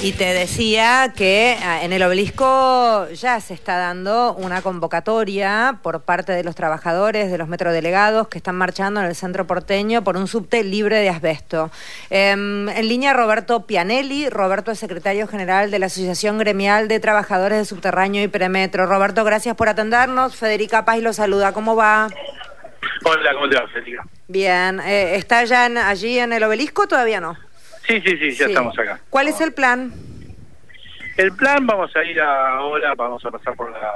Y te decía que ah, en el obelisco ya se está dando una convocatoria por parte de los trabajadores, de los metrodelegados que están marchando en el centro porteño por un subte libre de asbesto. Em, en línea Roberto Pianelli, Roberto es secretario general de la Asociación Gremial de Trabajadores de Subterráneo y Premetro. Roberto, gracias por atendernos. Federica Paz lo saluda. ¿Cómo va? Hola, ¿cómo te va, Federica? Bien. Eh, ¿Está ya allí en el obelisco o todavía no? Sí, sí, sí, ya estamos acá. ¿Cuál es el plan? El plan, vamos a ir ahora, vamos a pasar por la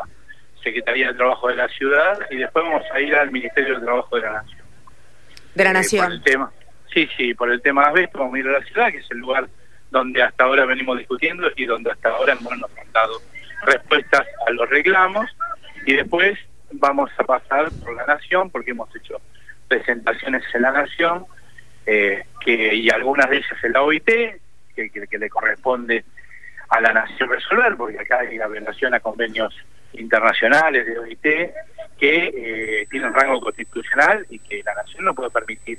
Secretaría de Trabajo de la Ciudad y después vamos a ir al Ministerio de Trabajo de la Nación. ¿De la eh, Nación? el tema, sí, sí, por el tema de asbesto vamos a ir a la ciudad, que es el lugar donde hasta ahora venimos discutiendo y donde hasta ahora hemos nos han dado respuestas a los reclamos y después vamos a pasar por la Nación porque hemos hecho presentaciones en la Nación eh, que y algunas de ellas en la OIT, que, que, le corresponde a la nación resolver, porque acá hay la violación a convenios internacionales de OIT que eh, tienen rango constitucional y que la nación no puede permitir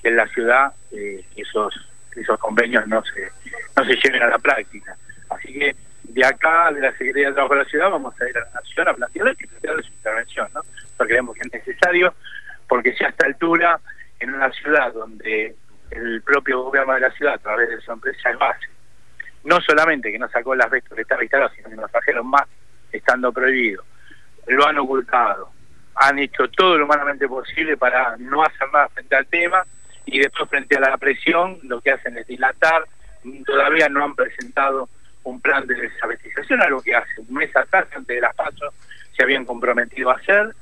que en la ciudad eh, esos esos convenios no se no se lleven a la práctica. Así que de acá, de la Secretaría de Trabajo de la Ciudad, vamos a ir a la Nación a plantearles y plantearles su intervención, ¿no? Porque creemos que es necesario, porque si a esta altura en una ciudad donde el propio gobierno de la ciudad, a través de su empresa, es base, no solamente que no sacó las veces que estaba instalado, sino que nos trajeron más estando prohibido, lo han ocultado, han hecho todo lo humanamente posible para no hacer nada frente al tema y después frente a la presión lo que hacen es dilatar, todavía no han presentado un plan de desabetización, algo que hace un mes atrás, antes de las pasos, se habían comprometido a hacer,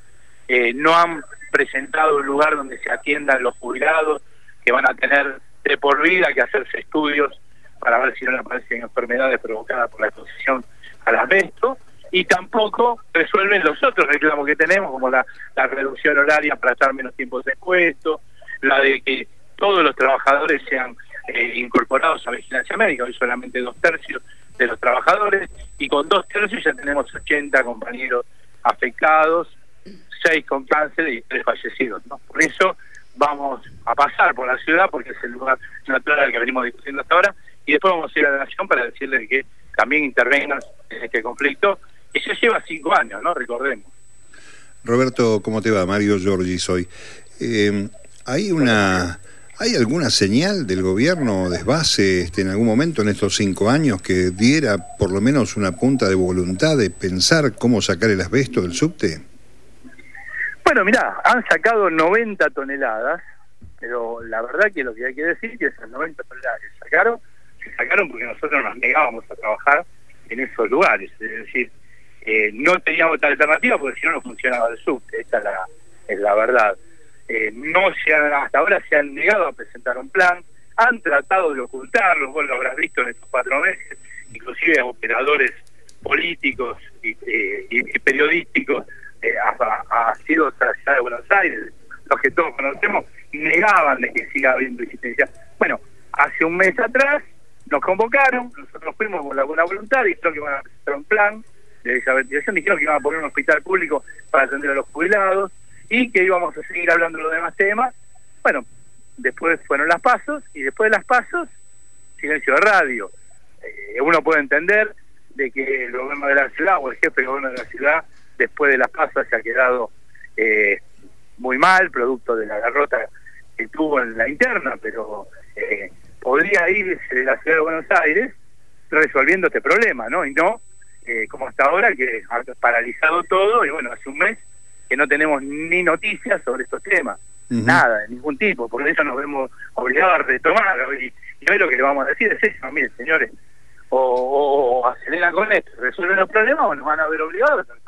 eh, no han presentado un lugar donde se atiendan los jubilados que van a tener de por vida que hacerse estudios para ver si no aparecen enfermedades provocadas por la exposición al asbesto y tampoco resuelven los otros reclamos que tenemos como la, reducción horaria para estar menos tiempo de puesto, la de que todos los trabajadores sean eh, incorporados a vigilancia médica, hoy solamente dos tercios de los trabajadores y con dos tercios ya tenemos 80 compañeros afectados seis con cáncer y tres fallecidos. ¿no? Por eso vamos a pasar por la ciudad, porque es el lugar natural que venimos discutiendo hasta ahora, y después vamos a ir a la Nación para decirles que también intervengan en este conflicto, que ya lleva cinco años, ¿no? Recordemos. Roberto, ¿cómo te va? Mario Giorgi soy. Eh, ¿Hay una... ¿Hay alguna señal del gobierno desbase este, en algún momento en estos cinco años que diera por lo menos una punta de voluntad de pensar cómo sacar el asbesto del subte? Bueno, mirá, han sacado 90 toneladas, pero la verdad que lo que hay que decir es que esas 90 toneladas que sacaron, se sacaron porque nosotros nos negábamos a trabajar en esos lugares. Es decir, eh, no teníamos otra alternativa porque si no, no funcionaba el subte. Esta es la, es la verdad. Eh, no se han, hasta ahora se han negado a presentar un plan, han tratado de ocultarlo, vos lo habrás visto en estos cuatro meses, inclusive operadores políticos y eh, periodísticos ha, sido la ciudad de Buenos Aires, los que todos conocemos, negaban de que siga habiendo existencia. Bueno, hace un mes atrás nos convocaron, nosotros fuimos con la buena voluntad, dijeron que iban a presentar un plan de deshabitación, dijeron que iban a poner un hospital público para atender a los jubilados y que íbamos a seguir hablando de los demás temas. Bueno, después fueron las pasos y después de las pasos, silencio de radio. Eh, uno puede entender de que el gobierno de la ciudad o el jefe del gobierno de la ciudad después de las pasas se ha quedado eh, muy mal, producto de la derrota que tuvo en la interna, pero eh, podría irse de la ciudad de Buenos Aires resolviendo este problema, ¿no? Y no eh, como hasta ahora que ha paralizado todo y bueno, hace un mes que no tenemos ni noticias sobre estos temas, nada, de ningún tipo, por eso nos vemos obligados a retomar y, y hoy lo que le vamos a decir es eso, miren señores, o, o, aceleran con esto, resuelven los problemas o nos van a ver obligados a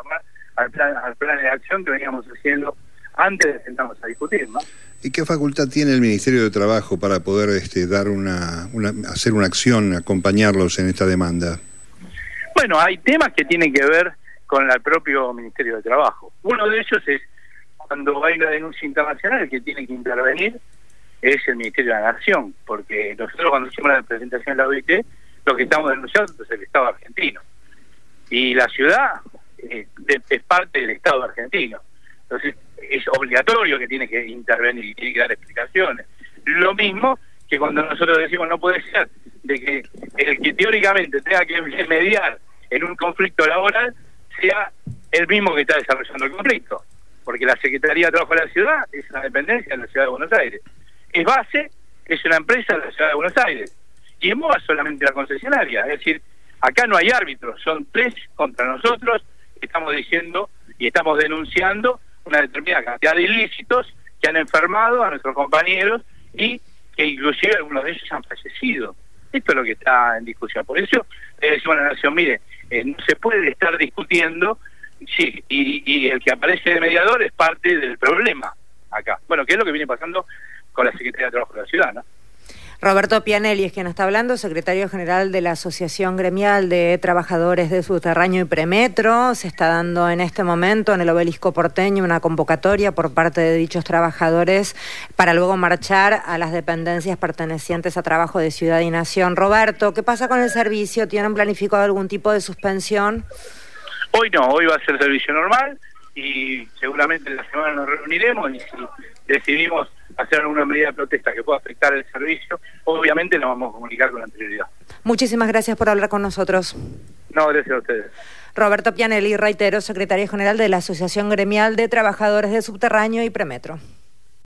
al plan, al plan de acción que veníamos haciendo antes de sentarnos a discutir, ¿no? ¿Y qué facultad tiene el Ministerio de Trabajo para poder este, dar una, una, hacer una acción, acompañarlos en esta demanda? Bueno, hay temas que tienen que ver con el propio Ministerio de Trabajo. Uno de ellos es cuando hay una denuncia internacional, el que tiene que intervenir es el Ministerio de la Nación, porque nosotros cuando hicimos la presentación de la OIT, lo que estamos denunciando es el Estado argentino. Y la ciudad eh, es parte del Estado argentino. Entonces, es obligatorio que tiene que intervenir y tiene que dar explicaciones. Lo mismo que cuando nosotros decimos no puede ser de que el que teóricamente tenga que mediar en un conflicto laboral sea el mismo que está desarrollando el conflicto. Porque la Secretaría de Trabajo de la Ciudad es una dependencia de la Ciudad de Buenos Aires. Es base, es una empresa de la Ciudad de Buenos Aires. Y en MOA solamente la concesionaria. Es decir, acá no hay árbitros, son tres contra nosotros. Estamos diciendo y estamos denunciando una determinada cantidad de ilícitos que han enfermado a nuestros compañeros y que inclusive algunos de ellos han fallecido. Esto es lo que está en discusión. Por eso le decimos a la Nación, mire, eh, no se puede estar discutiendo sí, y, el que aparece de mediador es parte del problema acá. Bueno, ¿qué es lo que viene pasando con la Secretaría de Trabajo de la Ciudad, ¿no? Roberto Pianelli es quien está hablando, secretario general de la Asociación Gremial de Trabajadores de Subterráneo y Premetro. Se está dando en este momento en el obelisco porteño una convocatoria por parte de dichos trabajadores para luego marchar a las dependencias pertenecientes a trabajo de Ciudad y Nación. Roberto, ¿qué pasa con el servicio? ¿Tienen planificado algún tipo de suspensión? Hoy no, hoy va a ser servicio normal y seguramente en la semana nos reuniremos y decidimos hacer alguna medida de protesta que pueda afectar el servicio, obviamente nos vamos a comunicar con anterioridad. Muchísimas gracias por hablar con nosotros. No, gracias a ustedes. Roberto Pianelli, reitero, secretario general de la Asociación Gremial de Trabajadores de Subterráneo y Premetro.